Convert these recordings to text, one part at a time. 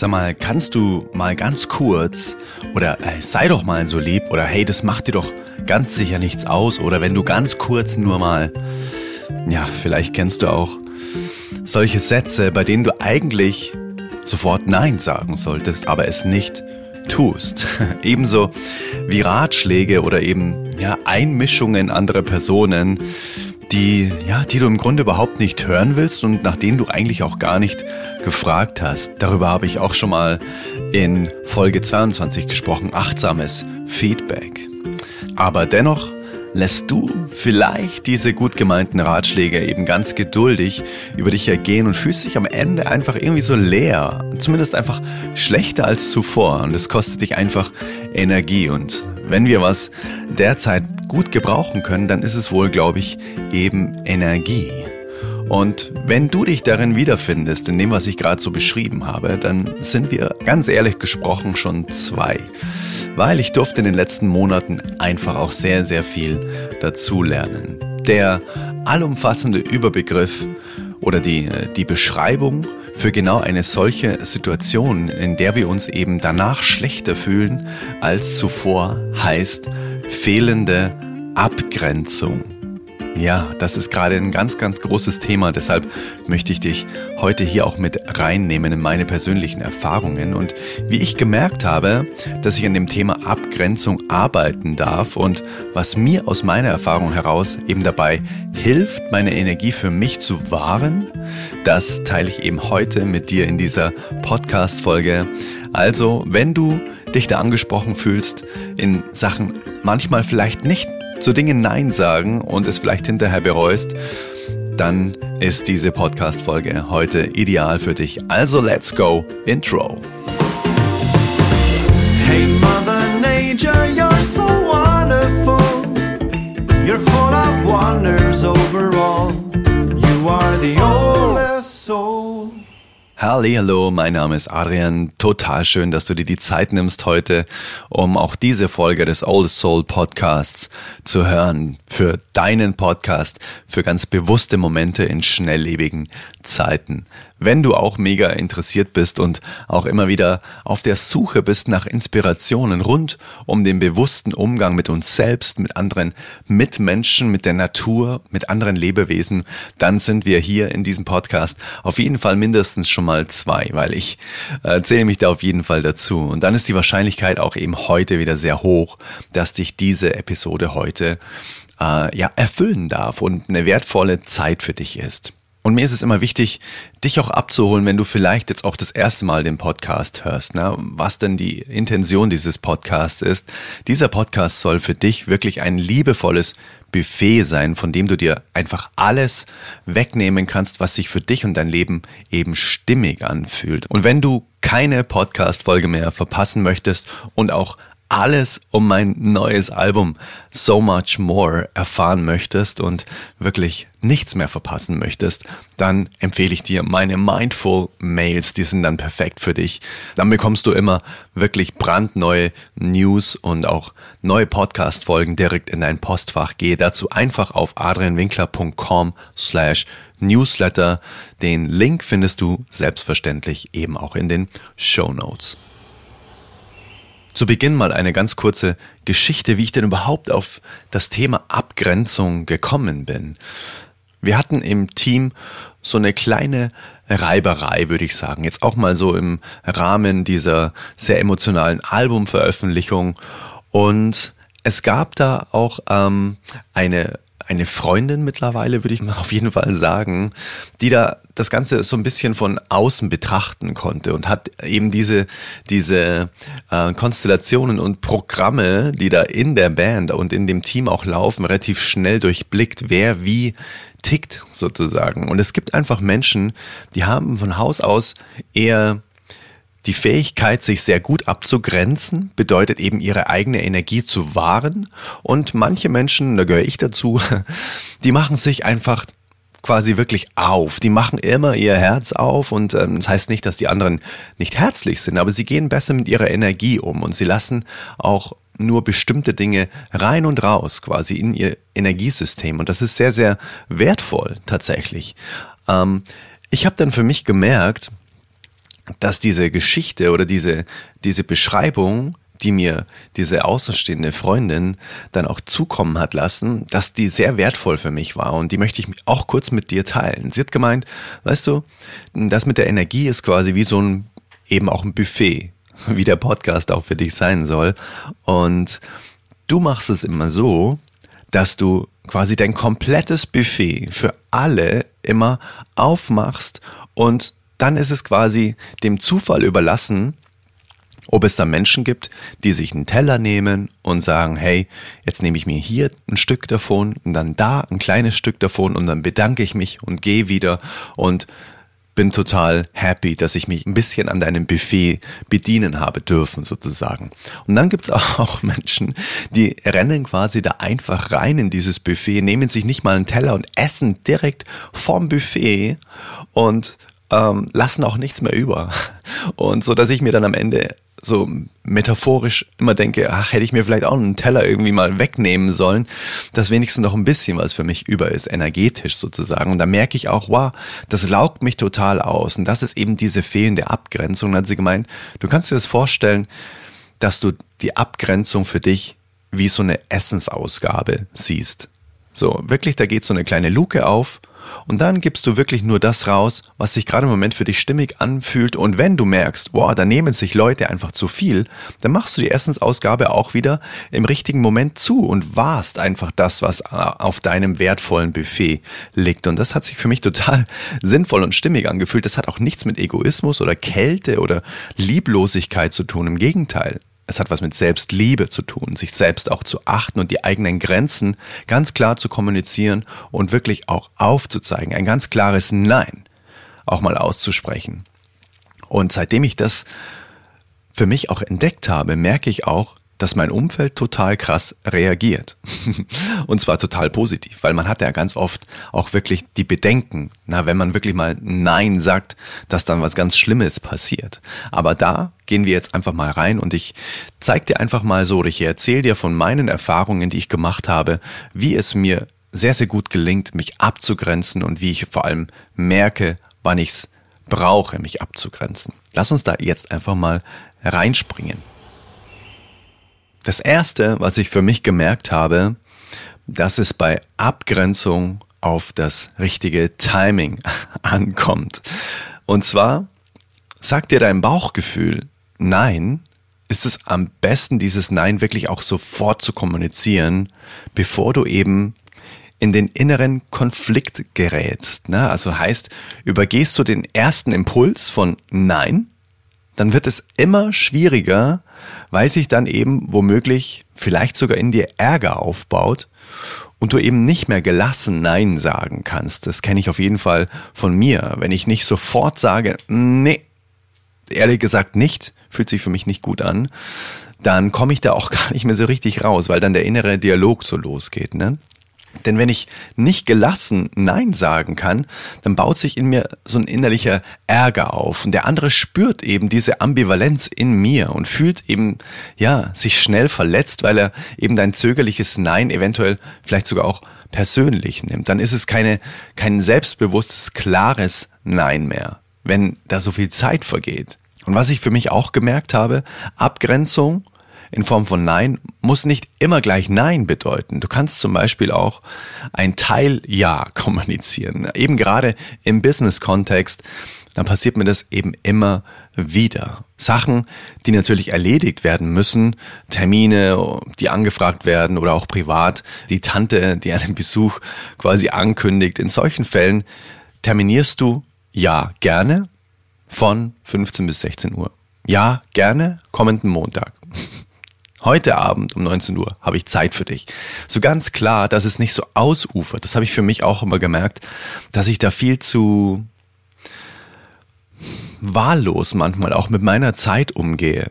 Sag mal, kannst du mal ganz kurz oder äh, sei doch mal so lieb oder hey, das macht dir doch ganz sicher nichts aus oder wenn du ganz kurz nur mal, ja, vielleicht kennst du auch solche Sätze, bei denen du eigentlich sofort Nein sagen solltest, aber es nicht tust. Ebenso wie Ratschläge oder eben ja, Einmischungen anderer Personen, die, ja, die du im Grunde überhaupt nicht hören willst und nach denen du eigentlich auch gar nicht gefragt hast. Darüber habe ich auch schon mal in Folge 22 gesprochen, achtsames Feedback. Aber dennoch lässt du vielleicht diese gut gemeinten Ratschläge eben ganz geduldig über dich ergehen und fühlst dich am Ende einfach irgendwie so leer, zumindest einfach schlechter als zuvor und es kostet dich einfach Energie und wenn wir was derzeit gut gebrauchen können, dann ist es wohl, glaube ich, eben Energie. Und wenn du dich darin wiederfindest, in dem, was ich gerade so beschrieben habe, dann sind wir ganz ehrlich gesprochen schon zwei. Weil ich durfte in den letzten Monaten einfach auch sehr, sehr viel dazulernen. Der allumfassende Überbegriff oder die, die Beschreibung für genau eine solche Situation, in der wir uns eben danach schlechter fühlen als zuvor, heißt fehlende Abgrenzung. Ja, das ist gerade ein ganz, ganz großes Thema. Deshalb möchte ich dich heute hier auch mit reinnehmen in meine persönlichen Erfahrungen und wie ich gemerkt habe, dass ich an dem Thema Abgrenzung arbeiten darf und was mir aus meiner Erfahrung heraus eben dabei hilft, meine Energie für mich zu wahren, das teile ich eben heute mit dir in dieser Podcast-Folge. Also, wenn du dich da angesprochen fühlst in Sachen manchmal vielleicht nicht zu Dingen Nein sagen und es vielleicht hinterher bereust, dann ist diese Podcast-Folge heute ideal für dich. Also let's go, Intro. Hey Mother Nature, you're so wonderful. You're full of wonders overall. You are the soul. Hallo, mein Name ist Adrian. Total schön, dass du dir die Zeit nimmst heute, um auch diese Folge des Old Soul Podcasts zu hören. Für deinen Podcast, für ganz bewusste Momente in schnelllebigen Zeiten wenn du auch mega interessiert bist und auch immer wieder auf der Suche bist nach Inspirationen rund um den bewussten Umgang mit uns selbst, mit anderen Mitmenschen, mit der Natur, mit anderen Lebewesen, dann sind wir hier in diesem Podcast auf jeden Fall mindestens schon mal zwei, weil ich äh, zähle mich da auf jeden Fall dazu. Und dann ist die Wahrscheinlichkeit auch eben heute wieder sehr hoch, dass dich diese Episode heute äh, ja erfüllen darf und eine wertvolle Zeit für dich ist. Und mir ist es immer wichtig, dich auch abzuholen, wenn du vielleicht jetzt auch das erste Mal den Podcast hörst, ne? was denn die Intention dieses Podcasts ist. Dieser Podcast soll für dich wirklich ein liebevolles Buffet sein, von dem du dir einfach alles wegnehmen kannst, was sich für dich und dein Leben eben stimmig anfühlt. Und wenn du keine Podcast-Folge mehr verpassen möchtest und auch alles um mein neues Album So Much More erfahren möchtest und wirklich nichts mehr verpassen möchtest, dann empfehle ich dir meine Mindful Mails, die sind dann perfekt für dich. Dann bekommst du immer wirklich brandneue News und auch neue Podcast Folgen direkt in dein Postfach. Gehe dazu einfach auf adrianwinkler.com slash Newsletter. Den Link findest du selbstverständlich eben auch in den Show Notes. Zu Beginn mal eine ganz kurze Geschichte, wie ich denn überhaupt auf das Thema Abgrenzung gekommen bin. Wir hatten im Team so eine kleine Reiberei, würde ich sagen. Jetzt auch mal so im Rahmen dieser sehr emotionalen Albumveröffentlichung. Und es gab da auch ähm, eine eine Freundin mittlerweile, würde ich mal auf jeden Fall sagen, die da das Ganze so ein bisschen von außen betrachten konnte und hat eben diese, diese äh, Konstellationen und Programme, die da in der Band und in dem Team auch laufen, relativ schnell durchblickt, wer wie tickt sozusagen. Und es gibt einfach Menschen, die haben von Haus aus eher die Fähigkeit, sich sehr gut abzugrenzen, bedeutet eben ihre eigene Energie zu wahren. Und manche Menschen, da gehöre ich dazu, die machen sich einfach quasi wirklich auf. Die machen immer ihr Herz auf und ähm, das heißt nicht, dass die anderen nicht herzlich sind, aber sie gehen besser mit ihrer Energie um und sie lassen auch nur bestimmte Dinge rein und raus quasi in ihr Energiesystem und das ist sehr, sehr wertvoll tatsächlich. Ähm, ich habe dann für mich gemerkt, dass diese Geschichte oder diese, diese Beschreibung, die mir diese außenstehende Freundin dann auch zukommen hat lassen, dass die sehr wertvoll für mich war und die möchte ich auch kurz mit dir teilen. Sie hat gemeint, weißt du, das mit der Energie ist quasi wie so ein, eben auch ein Buffet, wie der Podcast auch für dich sein soll. Und du machst es immer so, dass du quasi dein komplettes Buffet für alle immer aufmachst und dann ist es quasi dem Zufall überlassen, ob es da Menschen gibt, die sich einen Teller nehmen und sagen, hey, jetzt nehme ich mir hier ein Stück davon und dann da ein kleines Stück davon und dann bedanke ich mich und gehe wieder und bin total happy, dass ich mich ein bisschen an deinem Buffet bedienen habe dürfen, sozusagen. Und dann gibt's auch Menschen, die rennen quasi da einfach rein in dieses Buffet, nehmen sich nicht mal einen Teller und essen direkt vom Buffet und ähm, lassen auch nichts mehr über. Und so, dass ich mir dann am Ende so metaphorisch immer denke, ach, hätte ich mir vielleicht auch einen Teller irgendwie mal wegnehmen sollen, dass wenigstens noch ein bisschen was für mich über ist, energetisch sozusagen. Und da merke ich auch, wow, das laugt mich total aus. Und das ist eben diese fehlende Abgrenzung. Dann hat sie gemeint, du kannst dir das vorstellen, dass du die Abgrenzung für dich wie so eine Essensausgabe siehst. So, wirklich, da geht so eine kleine Luke auf und dann gibst du wirklich nur das raus, was sich gerade im Moment für dich stimmig anfühlt. Und wenn du merkst, boah, da nehmen sich Leute einfach zu viel, dann machst du die Essensausgabe auch wieder im richtigen Moment zu und warst einfach das, was äh, auf deinem wertvollen Buffet liegt. Und das hat sich für mich total sinnvoll und stimmig angefühlt. Das hat auch nichts mit Egoismus oder Kälte oder Lieblosigkeit zu tun. Im Gegenteil. Es hat was mit Selbstliebe zu tun, sich selbst auch zu achten und die eigenen Grenzen ganz klar zu kommunizieren und wirklich auch aufzuzeigen. Ein ganz klares Nein auch mal auszusprechen. Und seitdem ich das für mich auch entdeckt habe, merke ich auch, dass mein Umfeld total krass reagiert. und zwar total positiv, weil man hat ja ganz oft auch wirklich die Bedenken, na, wenn man wirklich mal Nein sagt, dass dann was ganz Schlimmes passiert. Aber da gehen wir jetzt einfach mal rein und ich zeige dir einfach mal so, ich erzähle dir von meinen Erfahrungen, die ich gemacht habe, wie es mir sehr, sehr gut gelingt, mich abzugrenzen und wie ich vor allem merke, wann ich es brauche, mich abzugrenzen. Lass uns da jetzt einfach mal reinspringen. Das Erste, was ich für mich gemerkt habe, dass es bei Abgrenzung auf das richtige Timing ankommt. Und zwar sagt dir dein Bauchgefühl Nein, ist es am besten, dieses Nein wirklich auch sofort zu kommunizieren, bevor du eben in den inneren Konflikt gerätst. Ne? Also heißt, übergehst du den ersten Impuls von Nein, dann wird es immer schwieriger, weil sich dann eben womöglich vielleicht sogar in dir Ärger aufbaut und du eben nicht mehr gelassen Nein sagen kannst. Das kenne ich auf jeden Fall von mir. Wenn ich nicht sofort sage, nee, ehrlich gesagt nicht, fühlt sich für mich nicht gut an, dann komme ich da auch gar nicht mehr so richtig raus, weil dann der innere Dialog so losgeht. Ne? Denn wenn ich nicht gelassen Nein sagen kann, dann baut sich in mir so ein innerlicher Ärger auf. Und der andere spürt eben diese Ambivalenz in mir und fühlt eben, ja, sich schnell verletzt, weil er eben dein zögerliches Nein eventuell vielleicht sogar auch persönlich nimmt. Dann ist es keine, kein selbstbewusstes, klares Nein mehr, wenn da so viel Zeit vergeht. Und was ich für mich auch gemerkt habe, Abgrenzung in Form von Nein muss nicht immer gleich Nein bedeuten. Du kannst zum Beispiel auch ein Teil Ja kommunizieren. Eben gerade im Business-Kontext, dann passiert mir das eben immer wieder. Sachen, die natürlich erledigt werden müssen, Termine, die angefragt werden oder auch privat, die Tante, die einen Besuch quasi ankündigt. In solchen Fällen terminierst du ja gerne von 15 bis 16 Uhr. Ja, gerne kommenden Montag. Heute Abend um 19 Uhr habe ich Zeit für dich. So ganz klar, dass es nicht so ausufert. Das habe ich für mich auch immer gemerkt, dass ich da viel zu wahllos manchmal auch mit meiner Zeit umgehe.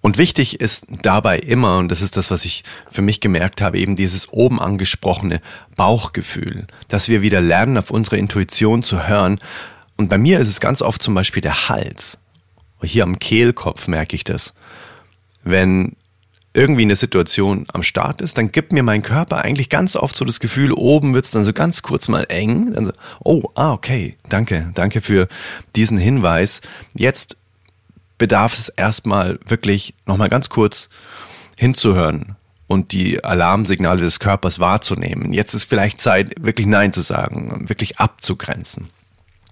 Und wichtig ist dabei immer, und das ist das, was ich für mich gemerkt habe, eben dieses oben angesprochene Bauchgefühl, dass wir wieder lernen, auf unsere Intuition zu hören. Und bei mir ist es ganz oft zum Beispiel der Hals. Hier am Kehlkopf merke ich das. Wenn irgendwie eine Situation am Start ist, dann gibt mir mein Körper eigentlich ganz oft so das Gefühl, oben wird's dann so ganz kurz mal eng. So, oh, ah, okay, danke, danke für diesen Hinweis. Jetzt bedarf es erstmal wirklich nochmal ganz kurz hinzuhören und die Alarmsignale des Körpers wahrzunehmen. Jetzt ist vielleicht Zeit, wirklich Nein zu sagen, wirklich abzugrenzen.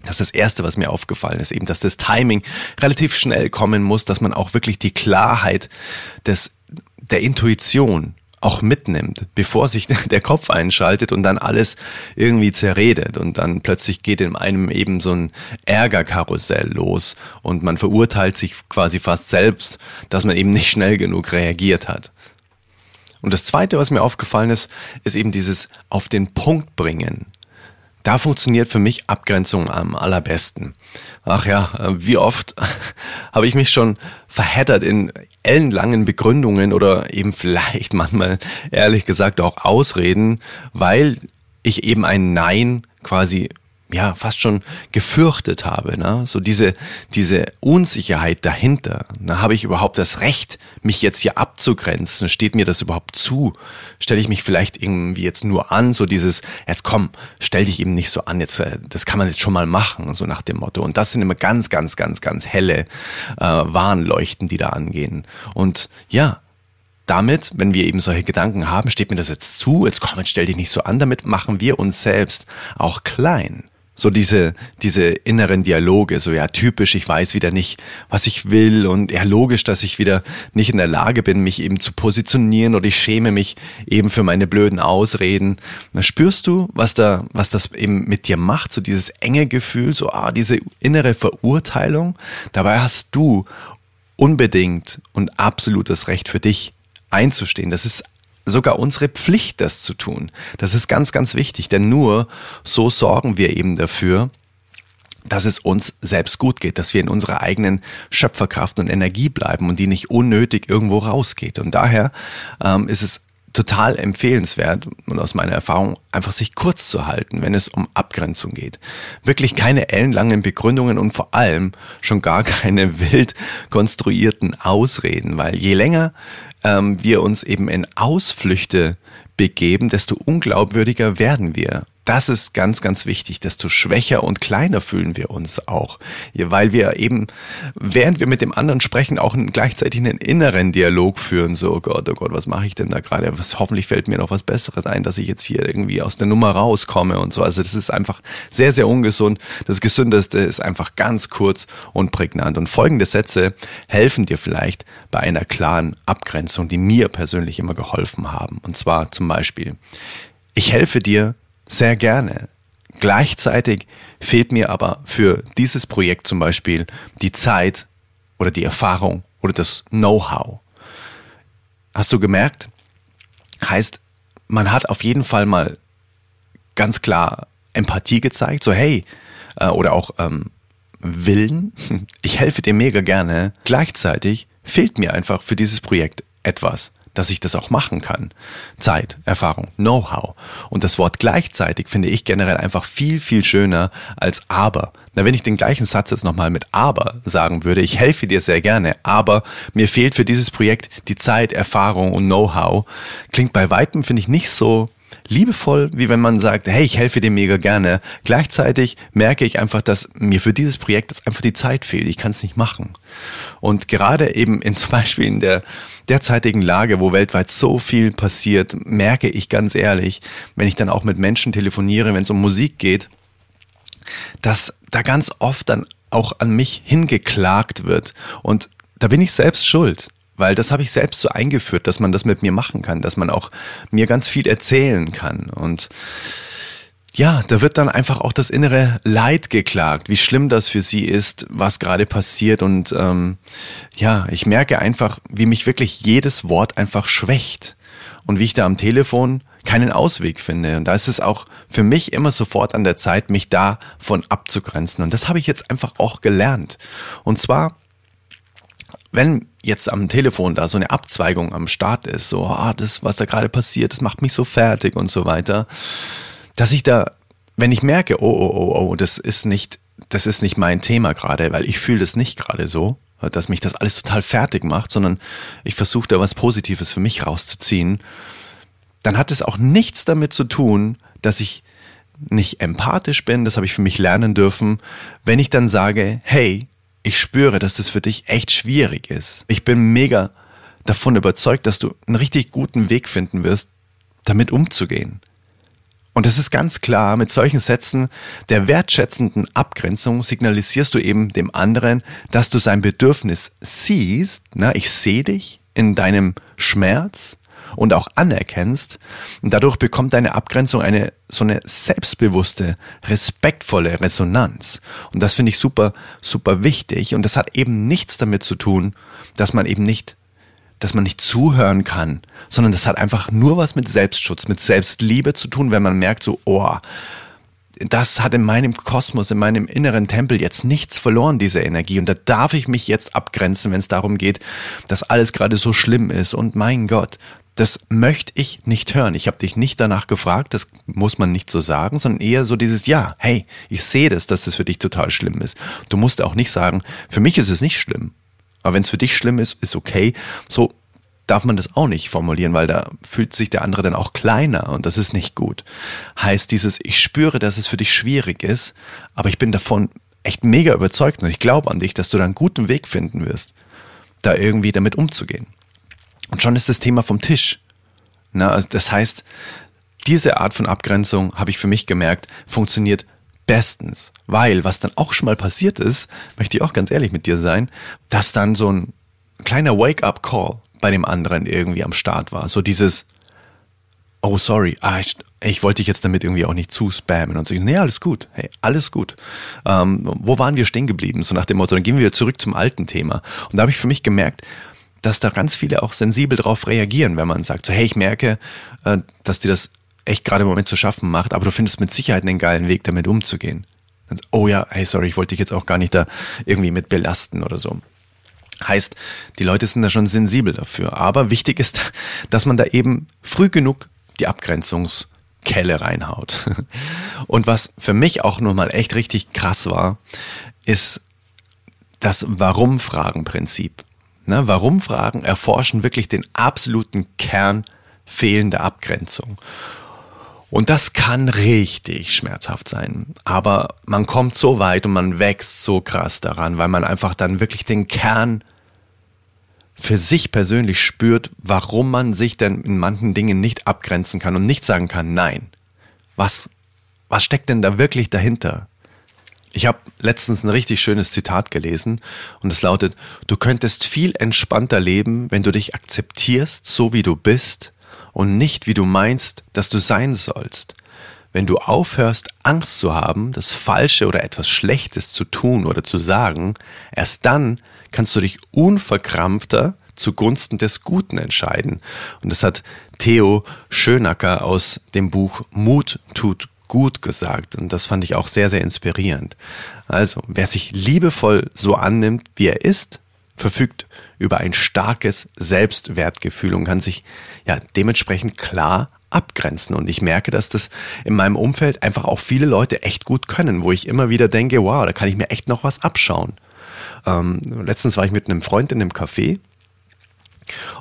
Das ist das Erste, was mir aufgefallen ist, eben, dass das Timing relativ schnell kommen muss, dass man auch wirklich die Klarheit des, der Intuition auch mitnimmt, bevor sich der Kopf einschaltet und dann alles irgendwie zerredet und dann plötzlich geht in einem eben so ein Ärgerkarussell los und man verurteilt sich quasi fast selbst, dass man eben nicht schnell genug reagiert hat. Und das Zweite, was mir aufgefallen ist, ist eben dieses auf den Punkt bringen. Da funktioniert für mich Abgrenzung am allerbesten. Ach ja, äh, wie oft habe ich mich schon verheddert in ellenlangen Begründungen oder eben vielleicht manchmal ehrlich gesagt auch Ausreden, weil ich eben ein Nein quasi ja fast schon gefürchtet habe. Ne? So diese, diese Unsicherheit dahinter. Na, habe ich überhaupt das Recht, mich jetzt hier abzugrenzen? Steht mir das überhaupt zu? Stelle ich mich vielleicht irgendwie jetzt nur an? So dieses, jetzt komm, stell dich eben nicht so an, jetzt, äh, das kann man jetzt schon mal machen, so nach dem Motto. Und das sind immer ganz, ganz, ganz, ganz helle äh, Warnleuchten, die da angehen. Und ja, damit, wenn wir eben solche Gedanken haben, steht mir das jetzt zu, jetzt komm, jetzt stell dich nicht so an, damit machen wir uns selbst auch klein so diese, diese inneren Dialoge, so ja, typisch, ich weiß wieder nicht, was ich will und ja, logisch, dass ich wieder nicht in der Lage bin, mich eben zu positionieren oder ich schäme mich eben für meine blöden Ausreden. Da spürst du, was da, was das eben mit dir macht, so dieses enge Gefühl, so ah, diese innere Verurteilung. Dabei hast du unbedingt und absolutes Recht für dich einzustehen. Das ist sogar unsere Pflicht, das zu tun. Das ist ganz, ganz wichtig, denn nur so sorgen wir eben dafür, dass es uns selbst gut geht, dass wir in unserer eigenen Schöpferkraft und Energie bleiben und die nicht unnötig irgendwo rausgeht. Und daher ähm, ist es total empfehlenswert und aus meiner Erfahrung einfach sich kurz zu halten, wenn es um Abgrenzung geht. Wirklich keine ellenlangen Begründungen und vor allem schon gar keine wild konstruierten Ausreden, weil je länger ähm, wir uns eben in Ausflüchte begeben, desto unglaubwürdiger werden wir. Das ist ganz, ganz wichtig. Desto schwächer und kleiner fühlen wir uns auch, weil wir eben, während wir mit dem anderen sprechen, auch gleichzeitig einen inneren Dialog führen. So, oh Gott, oh Gott, was mache ich denn da gerade? Was hoffentlich fällt mir noch was Besseres ein, dass ich jetzt hier irgendwie aus der Nummer rauskomme und so. Also das ist einfach sehr, sehr ungesund. Das Gesündeste ist einfach ganz kurz und prägnant. Und folgende Sätze helfen dir vielleicht bei einer klaren Abgrenzung, die mir persönlich immer geholfen haben. Und zwar zum Beispiel, ich helfe dir, sehr gerne. Gleichzeitig fehlt mir aber für dieses Projekt zum Beispiel die Zeit oder die Erfahrung oder das Know-how. Hast du gemerkt? Heißt, man hat auf jeden Fall mal ganz klar Empathie gezeigt, so hey, äh, oder auch ähm, Willen, ich helfe dir mega gerne. Gleichzeitig fehlt mir einfach für dieses Projekt etwas dass ich das auch machen kann. Zeit, Erfahrung, Know-how. Und das Wort gleichzeitig finde ich generell einfach viel, viel schöner als aber. Na, wenn ich den gleichen Satz jetzt nochmal mit aber sagen würde, ich helfe dir sehr gerne, aber mir fehlt für dieses Projekt die Zeit, Erfahrung und Know-how, klingt bei weitem, finde ich, nicht so liebevoll, wie wenn man sagt, hey, ich helfe dir mega gerne. Gleichzeitig merke ich einfach, dass mir für dieses Projekt jetzt einfach die Zeit fehlt. Ich kann es nicht machen. Und gerade eben in zum Beispiel in der derzeitigen Lage, wo weltweit so viel passiert, merke ich ganz ehrlich, wenn ich dann auch mit Menschen telefoniere, wenn es um Musik geht, dass da ganz oft dann auch an mich hingeklagt wird. Und da bin ich selbst schuld. Weil das habe ich selbst so eingeführt, dass man das mit mir machen kann, dass man auch mir ganz viel erzählen kann. Und ja, da wird dann einfach auch das innere Leid geklagt, wie schlimm das für sie ist, was gerade passiert. Und ähm, ja, ich merke einfach, wie mich wirklich jedes Wort einfach schwächt. Und wie ich da am Telefon keinen Ausweg finde. Und da ist es auch für mich immer sofort an der Zeit, mich davon abzugrenzen. Und das habe ich jetzt einfach auch gelernt. Und zwar wenn jetzt am Telefon da so eine Abzweigung am Start ist, so, ah, das, was da gerade passiert, das macht mich so fertig und so weiter, dass ich da, wenn ich merke, oh, oh, oh, oh, das ist nicht, das ist nicht mein Thema gerade, weil ich fühle das nicht gerade so, dass mich das alles total fertig macht, sondern ich versuche da was Positives für mich rauszuziehen, dann hat es auch nichts damit zu tun, dass ich nicht empathisch bin, das habe ich für mich lernen dürfen, wenn ich dann sage, hey, ich spüre, dass das für dich echt schwierig ist. Ich bin mega davon überzeugt, dass du einen richtig guten Weg finden wirst, damit umzugehen. Und es ist ganz klar, mit solchen Sätzen der wertschätzenden Abgrenzung signalisierst du eben dem anderen, dass du sein Bedürfnis siehst, na, ich sehe dich in deinem Schmerz und auch anerkennst. Und dadurch bekommt deine Abgrenzung eine so eine selbstbewusste, respektvolle Resonanz. Und das finde ich super, super wichtig. Und das hat eben nichts damit zu tun, dass man eben nicht dass man nicht zuhören kann, sondern das hat einfach nur was mit Selbstschutz, mit Selbstliebe zu tun, wenn man merkt so, oh, das hat in meinem Kosmos, in meinem inneren Tempel jetzt nichts verloren, diese Energie. Und da darf ich mich jetzt abgrenzen, wenn es darum geht, dass alles gerade so schlimm ist. Und mein Gott, das möchte ich nicht hören. Ich habe dich nicht danach gefragt, das muss man nicht so sagen, sondern eher so dieses Ja, hey, ich sehe das, dass das für dich total schlimm ist. Du musst auch nicht sagen, für mich ist es nicht schlimm. Aber wenn es für dich schlimm ist, ist okay. So darf man das auch nicht formulieren, weil da fühlt sich der andere dann auch kleiner und das ist nicht gut. Heißt dieses, ich spüre, dass es für dich schwierig ist, aber ich bin davon echt mega überzeugt und ich glaube an dich, dass du da einen guten Weg finden wirst, da irgendwie damit umzugehen. Und schon ist das Thema vom Tisch. Na, also das heißt, diese Art von Abgrenzung, habe ich für mich gemerkt, funktioniert bestens. Weil, was dann auch schon mal passiert ist, möchte ich auch ganz ehrlich mit dir sein, dass dann so ein kleiner Wake-up-Call bei dem anderen irgendwie am Start war. So dieses, oh sorry, ah, ich, ich wollte dich jetzt damit irgendwie auch nicht zu spammen und so. Nee, alles gut, hey, alles gut. Ähm, wo waren wir stehen geblieben? So nach dem Motto, dann gehen wir wieder zurück zum alten Thema. Und da habe ich für mich gemerkt, dass da ganz viele auch sensibel darauf reagieren, wenn man sagt, so hey, ich merke, äh, dass dir das echt gerade im Moment zu schaffen macht, aber du findest mit Sicherheit einen geilen Weg, damit umzugehen. Und, oh ja, hey, sorry, ich wollte dich jetzt auch gar nicht da irgendwie mit belasten oder so. Heißt, die Leute sind da schon sensibel dafür. Aber wichtig ist, dass man da eben früh genug die Abgrenzungskelle reinhaut. Und was für mich auch nochmal echt richtig krass war, ist das Warum-Fragen-Prinzip. Ne, Warum-Fragen erforschen wirklich den absoluten Kern fehlender Abgrenzung. Und das kann richtig schmerzhaft sein. Aber man kommt so weit und man wächst so krass daran, weil man einfach dann wirklich den Kern für sich persönlich spürt, warum man sich denn in manchen Dingen nicht abgrenzen kann und nicht sagen kann, nein. Was, was steckt denn da wirklich dahinter? Ich habe letztens ein richtig schönes Zitat gelesen und es lautet, du könntest viel entspannter leben, wenn du dich akzeptierst, so wie du bist und nicht wie du meinst, dass du sein sollst. Wenn du aufhörst, Angst zu haben, das Falsche oder etwas Schlechtes zu tun oder zu sagen, erst dann kannst du dich unverkrampfter zugunsten des Guten entscheiden. Und das hat Theo Schönacker aus dem Buch Mut tut gut gesagt. Und das fand ich auch sehr, sehr inspirierend. Also, wer sich liebevoll so annimmt, wie er ist, verfügt über ein starkes Selbstwertgefühl und kann sich ja dementsprechend klar abgrenzen. Und ich merke, dass das in meinem Umfeld einfach auch viele Leute echt gut können, wo ich immer wieder denke, wow, da kann ich mir echt noch was abschauen. Ähm, letztens war ich mit einem Freund in einem Café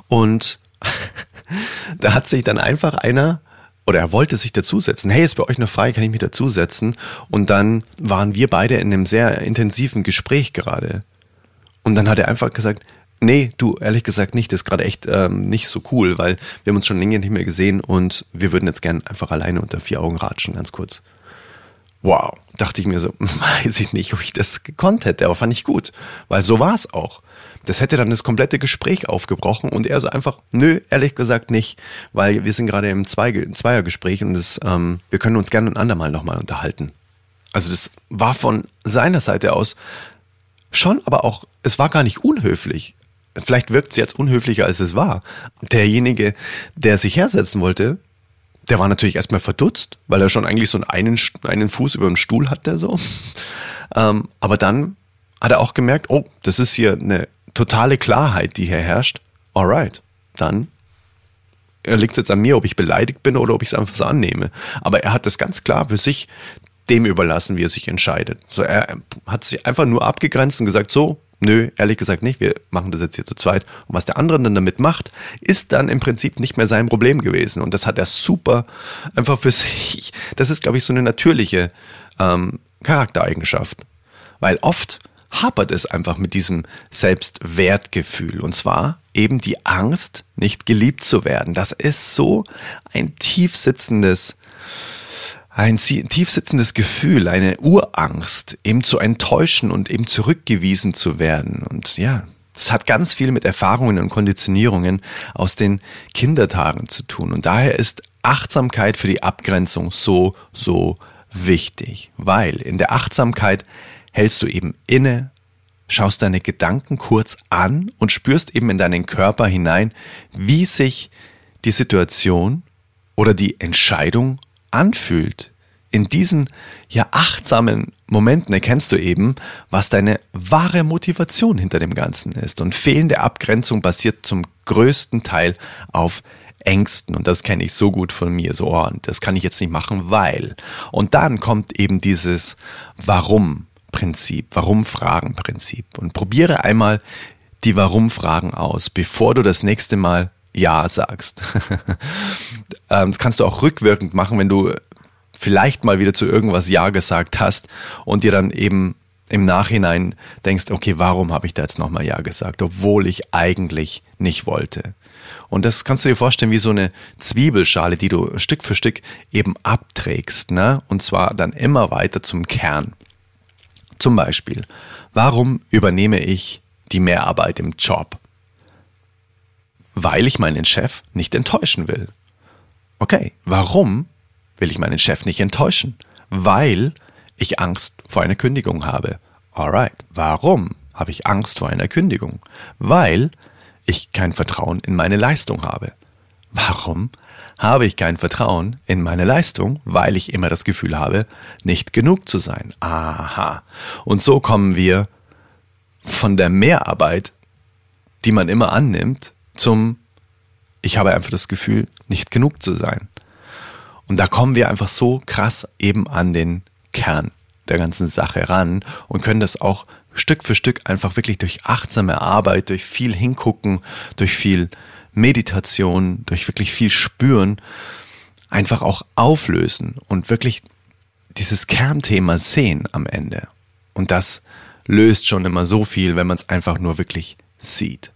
und da hat sich dann einfach einer oder er wollte sich dazusetzen. Hey, ist bei euch noch frei, kann ich mich dazusetzen? Und dann waren wir beide in einem sehr intensiven Gespräch gerade. Und dann hat er einfach gesagt, nee, du, ehrlich gesagt nicht, das ist gerade echt ähm, nicht so cool, weil wir haben uns schon länger nicht mehr gesehen und wir würden jetzt gern einfach alleine unter vier Augen ratschen, ganz kurz. Wow, dachte ich mir so, weiß ich nicht, ob ich das gekonnt hätte, aber fand ich gut, weil so war es auch. Das hätte dann das komplette Gespräch aufgebrochen und er so einfach, nö, ehrlich gesagt nicht, weil wir sind gerade im Zweiergespräch und das, ähm, wir können uns gerne ein andermal nochmal unterhalten. Also das war von seiner Seite aus Schon, aber auch, es war gar nicht unhöflich. Vielleicht wirkt es jetzt unhöflicher, als es war. Derjenige, der sich hersetzen wollte, der war natürlich erstmal verdutzt, weil er schon eigentlich so einen, einen Fuß über dem Stuhl hatte, so. Ähm, aber dann hat er auch gemerkt, oh, das ist hier eine totale Klarheit, die hier herrscht. Alright, dann liegt es jetzt an mir, ob ich beleidigt bin oder ob ich es einfach so annehme. Aber er hat das ganz klar für sich dem überlassen, wie er sich entscheidet. So, er hat sich einfach nur abgegrenzt und gesagt, so, nö, ehrlich gesagt nicht, wir machen das jetzt hier zu zweit. Und was der andere dann damit macht, ist dann im Prinzip nicht mehr sein Problem gewesen. Und das hat er super einfach für sich. Das ist, glaube ich, so eine natürliche ähm, Charaktereigenschaft. Weil oft hapert es einfach mit diesem Selbstwertgefühl. Und zwar eben die Angst, nicht geliebt zu werden. Das ist so ein tief sitzendes, ein tief sitzendes Gefühl, eine Urangst, eben zu enttäuschen und eben zurückgewiesen zu werden. Und ja, das hat ganz viel mit Erfahrungen und Konditionierungen aus den Kindertagen zu tun. Und daher ist Achtsamkeit für die Abgrenzung so, so wichtig, weil in der Achtsamkeit hältst du eben inne, schaust deine Gedanken kurz an und spürst eben in deinen Körper hinein, wie sich die Situation oder die Entscheidung anfühlt. In diesen ja achtsamen Momenten erkennst du eben, was deine wahre Motivation hinter dem Ganzen ist. Und fehlende Abgrenzung basiert zum größten Teil auf Ängsten. Und das kenne ich so gut von mir. So, oh, das kann ich jetzt nicht machen, weil. Und dann kommt eben dieses Warum. Prinzip, Warum-Fragen-Prinzip. Und probiere einmal die Warum-Fragen aus, bevor du das nächste Mal Ja sagst. Ähm, das kannst du auch rückwirkend machen, wenn du vielleicht mal wieder zu irgendwas Ja gesagt hast und dir dann eben im Nachhinein denkst, okay, warum habe ich da jetzt nochmal Ja gesagt, obwohl ich eigentlich nicht wollte. Und das kannst du dir vorstellen wie so eine Zwiebelschale, die du Stück für Stück eben abträgst, ne? Und zwar dann immer weiter zum Kern. Zum Beispiel, warum übernehme ich die Mehrarbeit im Job? Weil ich meinen Chef nicht enttäuschen will. Okay, warum will ich meinen Chef nicht enttäuschen? Weil ich Angst vor einer Kündigung habe. Alright, warum habe ich Angst vor einer Kündigung? Weil ich kein Vertrauen in meine Leistung habe. Warum habe ich kein Vertrauen in meine Leistung? Weil ich immer das Gefühl habe, nicht genug zu sein. Aha. Und so kommen wir von der Mehrarbeit, die man immer annimmt, zum ich habe einfach das Gefühl, nicht genug zu sein. Und da kommen wir einfach so krass eben an den Kern der ganzen Sache ran und können das auch Stück für Stück einfach wirklich durch achtsame Arbeit, durch viel Hingucken, durch viel Meditation, durch wirklich viel Spüren einfach auch auflösen und wirklich dieses Kernthema sehen am Ende. Und das löst schon immer so viel, wenn man es einfach nur wirklich sieht.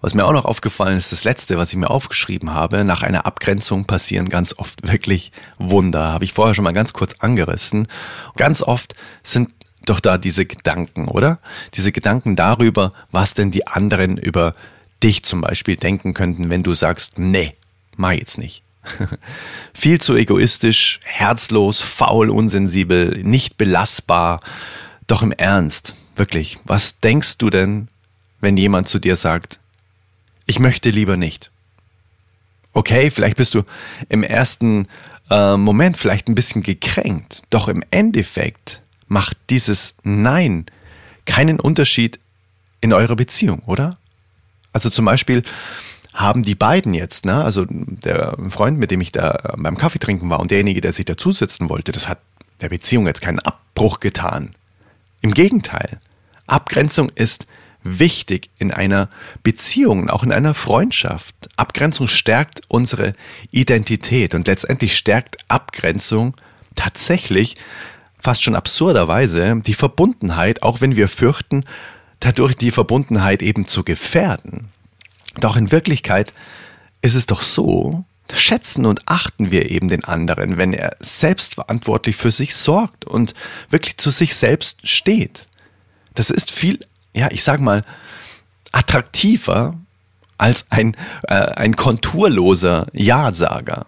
Was mir auch noch aufgefallen ist, das letzte, was ich mir aufgeschrieben habe, nach einer Abgrenzung passieren ganz oft wirklich Wunder. Habe ich vorher schon mal ganz kurz angerissen. Ganz oft sind doch da diese Gedanken, oder? Diese Gedanken darüber, was denn die anderen über dich zum Beispiel denken könnten, wenn du sagst, nee, mach jetzt nicht. Viel zu egoistisch, herzlos, faul, unsensibel, nicht belastbar. Doch im Ernst, wirklich, was denkst du denn, wenn jemand zu dir sagt, ich möchte lieber nicht? Okay, vielleicht bist du im ersten äh, Moment vielleicht ein bisschen gekränkt, doch im Endeffekt macht dieses Nein keinen Unterschied in eurer Beziehung, oder? Also zum Beispiel haben die beiden jetzt, ne, also der Freund, mit dem ich da beim Kaffee trinken war und derjenige, der sich dazusetzen wollte, das hat der Beziehung jetzt keinen Abbruch getan. Im Gegenteil. Abgrenzung ist wichtig in einer Beziehung, auch in einer Freundschaft. Abgrenzung stärkt unsere Identität und letztendlich stärkt Abgrenzung tatsächlich fast schon absurderweise die Verbundenheit, auch wenn wir fürchten, dadurch die Verbundenheit eben zu gefährden. Doch in Wirklichkeit ist es doch so, schätzen und achten wir eben den anderen, wenn er selbstverantwortlich für sich sorgt und wirklich zu sich selbst steht. Das ist viel, ja, ich sag mal, attraktiver als ein, äh, ein konturloser Ja-Sager.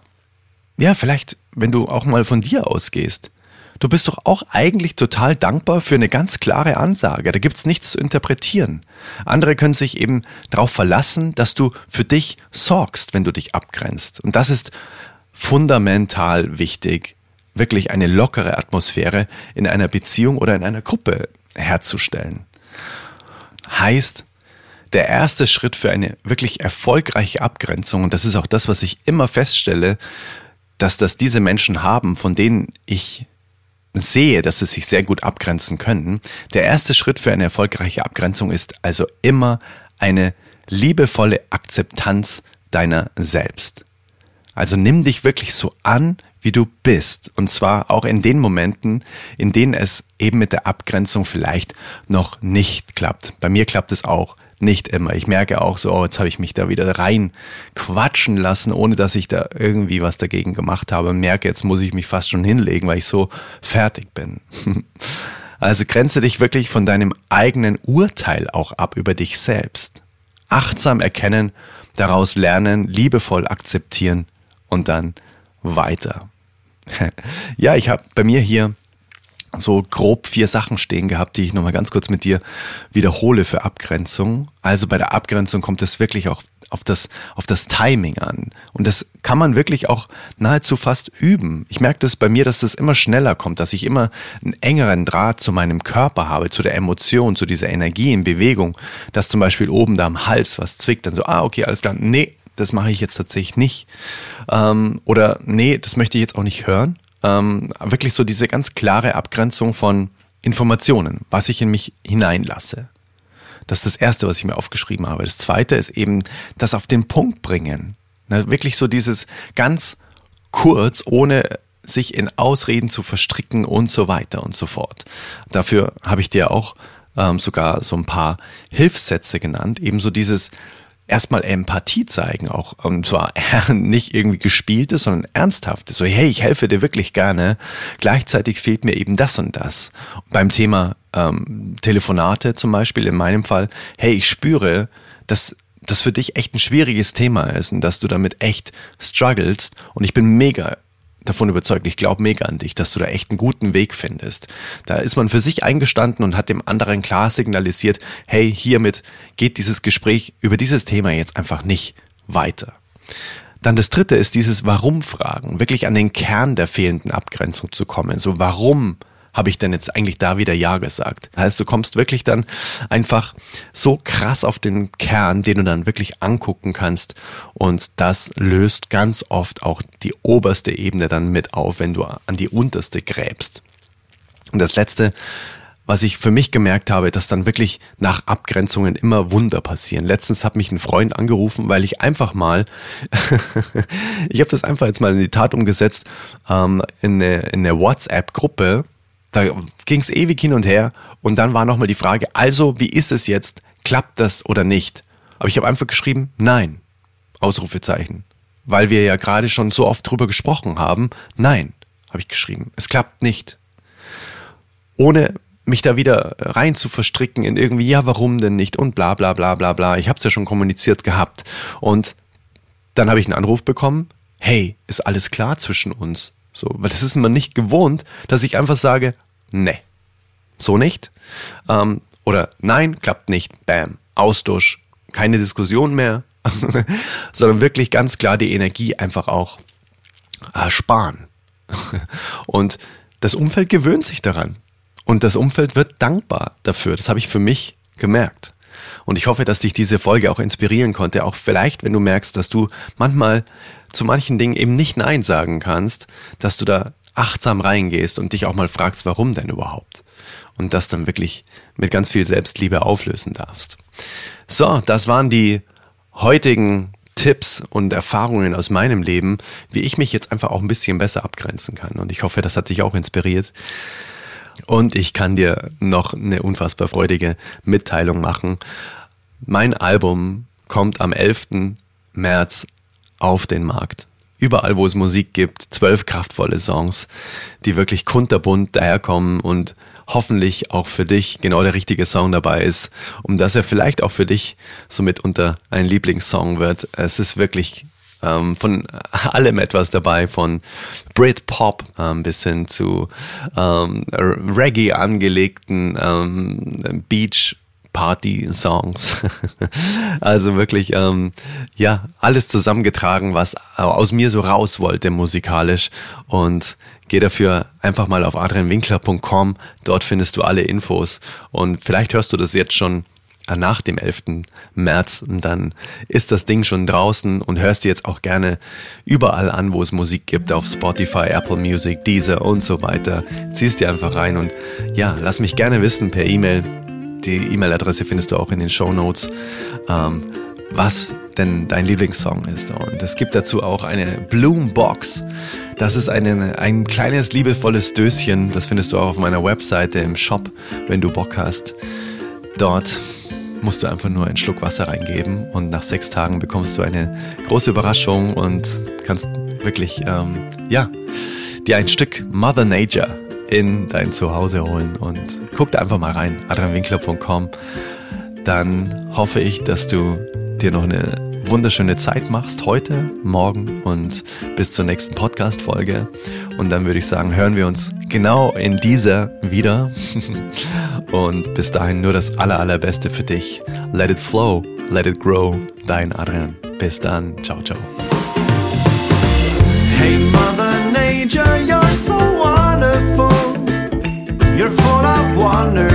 Ja, vielleicht, wenn du auch mal von dir ausgehst. Du bist doch auch eigentlich total dankbar für eine ganz klare Ansage. Da gibt's nichts zu interpretieren. Andere können sich eben darauf verlassen, dass du für dich sorgst, wenn du dich abgrenzt. Und das ist fundamental wichtig, wirklich eine lockere Atmosphäre in einer Beziehung oder in einer Gruppe herzustellen. Heißt, der erste Schritt für eine wirklich erfolgreiche Abgrenzung, und das ist auch das, was ich immer feststelle, dass das diese Menschen haben, von denen ich sehe, dass sie sich sehr gut abgrenzen können. Der erste Schritt für eine erfolgreiche Abgrenzung ist also immer eine liebevolle Akzeptanz deiner selbst. Also nimm dich wirklich so an, wie du bist. Und zwar auch in den Momenten, in denen es eben mit der Abgrenzung vielleicht noch nicht klappt. Bei mir klappt es auch nicht immer. Ich merke auch so, oh, jetzt habe ich mich da wieder rein quatschen lassen, ohne dass ich da irgendwie was dagegen gemacht habe. Merke, jetzt muss ich mich fast schon hinlegen, weil ich so fertig bin. Also grenze dich wirklich von deinem eigenen Urteil auch ab über dich selbst. Achtsam erkennen, daraus lernen, liebevoll akzeptieren und dann weiter. ja, ich habe bei mir hier so grob vier Sachen stehen gehabt, die ich nochmal ganz kurz mit dir wiederhole für Abgrenzung. Also bei der Abgrenzung kommt es wirklich auch auf das, auf das Timing an. Und das kann man wirklich auch nahezu fast üben. Ich merke das bei mir, dass das immer schneller kommt, dass ich immer einen engeren Draht zu meinem Körper habe, zu der Emotion, zu dieser Energie in Bewegung, dass zum Beispiel oben da am Hals was zwickt, dann so, ah, okay, alles klar, nee, das mache ich jetzt tatsächlich nicht. Ähm, oder nee, das möchte ich jetzt auch nicht hören. Ähm, wirklich so diese ganz klare Abgrenzung von Informationen, was ich in mich hineinlasse. Das ist das Erste, was ich mir aufgeschrieben habe. Das Zweite ist eben das auf den Punkt bringen. Na, wirklich so dieses ganz kurz, ohne sich in Ausreden zu verstricken und so weiter und so fort. Dafür habe ich dir auch ähm, sogar so ein paar Hilfssätze genannt. Ebenso dieses erstmal Empathie zeigen, auch und zwar nicht irgendwie gespieltes, sondern ernsthaftes. So, hey, ich helfe dir wirklich gerne. Gleichzeitig fehlt mir eben das und das. Beim Thema ähm, Telefonate zum Beispiel, in meinem Fall, hey, ich spüre, dass das für dich echt ein schwieriges Thema ist und dass du damit echt strugglest und ich bin mega davon überzeugt, ich glaube mega an dich, dass du da echt einen guten Weg findest. Da ist man für sich eingestanden und hat dem anderen klar signalisiert, hey, hiermit geht dieses Gespräch über dieses Thema jetzt einfach nicht weiter. Dann das dritte ist dieses Warum-Fragen, wirklich an den Kern der fehlenden Abgrenzung zu kommen. So, warum habe ich denn jetzt eigentlich da wieder Ja gesagt? Heißt, du kommst wirklich dann einfach so krass auf den Kern, den du dann wirklich angucken kannst. Und das löst ganz oft auch die oberste Ebene dann mit auf, wenn du an die unterste gräbst. Und das letzte, was ich für mich gemerkt habe, dass dann wirklich nach Abgrenzungen immer Wunder passieren. Letztens hat mich ein Freund angerufen, weil ich einfach mal, ich habe das einfach jetzt mal in die Tat umgesetzt, ähm, in eine, in eine WhatsApp-Gruppe da ging es ewig hin und her und dann war nochmal die Frage, also wie ist es jetzt? Klappt das oder nicht? Aber ich habe einfach geschrieben, nein. Ausrufezeichen. Weil wir ja gerade schon so oft drüber gesprochen haben, nein, habe ich geschrieben. Es klappt nicht. Ohne mich da wieder rein zu verstricken in irgendwie, ja, warum denn nicht und bla bla bla bla bla. Ich habe es ja schon kommuniziert gehabt. Und dann habe ich einen Anruf bekommen, hey, ist alles klar zwischen uns? So, weil das ist man nicht gewohnt, dass ich einfach sage, nee, so nicht. Ähm, oder nein, klappt nicht, bam, Austausch, keine Diskussion mehr, sondern wirklich ganz klar die Energie einfach auch äh, sparen. Und das Umfeld gewöhnt sich daran. Und das Umfeld wird dankbar dafür. Das habe ich für mich gemerkt. Und ich hoffe, dass dich diese Folge auch inspirieren konnte. Auch vielleicht, wenn du merkst, dass du manchmal zu manchen Dingen eben nicht Nein sagen kannst, dass du da achtsam reingehst und dich auch mal fragst, warum denn überhaupt? Und das dann wirklich mit ganz viel Selbstliebe auflösen darfst. So, das waren die heutigen Tipps und Erfahrungen aus meinem Leben, wie ich mich jetzt einfach auch ein bisschen besser abgrenzen kann. Und ich hoffe, das hat dich auch inspiriert. Und ich kann dir noch eine unfassbar freudige Mitteilung machen. Mein Album kommt am 11. März auf den Markt überall, wo es Musik gibt, zwölf kraftvolle Songs, die wirklich kunterbunt daherkommen und hoffentlich auch für dich genau der richtige Song dabei ist, um dass er vielleicht auch für dich somit unter ein Lieblingssong wird. Es ist wirklich ähm, von allem etwas dabei, von Britpop ähm, bis hin zu ähm, Reggae angelegten ähm, Beach Party-Songs. also wirklich, ähm, ja, alles zusammengetragen, was aus mir so raus wollte musikalisch. Und geh dafür einfach mal auf adrianwinkler.com. Dort findest du alle Infos. Und vielleicht hörst du das jetzt schon äh, nach dem 11. März und dann ist das Ding schon draußen und hörst dir jetzt auch gerne überall an, wo es Musik gibt, auf Spotify, Apple Music, Deezer und so weiter. Ziehst dir einfach rein und ja, lass mich gerne wissen per E-Mail, die E-Mail-Adresse findest du auch in den Show Notes, ähm, was denn dein Lieblingssong ist. Und es gibt dazu auch eine Bloombox. Das ist eine, ein kleines liebevolles Döschen. Das findest du auch auf meiner Webseite im Shop, wenn du Bock hast. Dort musst du einfach nur einen Schluck Wasser reingeben und nach sechs Tagen bekommst du eine große Überraschung und kannst wirklich, ähm, ja, dir ein Stück Mother Nature in dein Zuhause holen und guck da einfach mal rein, adrianwinkler.com. Dann hoffe ich, dass du dir noch eine wunderschöne Zeit machst heute, morgen und bis zur nächsten Podcast-Folge. Und dann würde ich sagen, hören wir uns genau in dieser wieder. und bis dahin nur das aller, allerbeste für dich. Let it flow, let it grow. Dein Adrian. Bis dann. Ciao, ciao. Hey, mother. wonder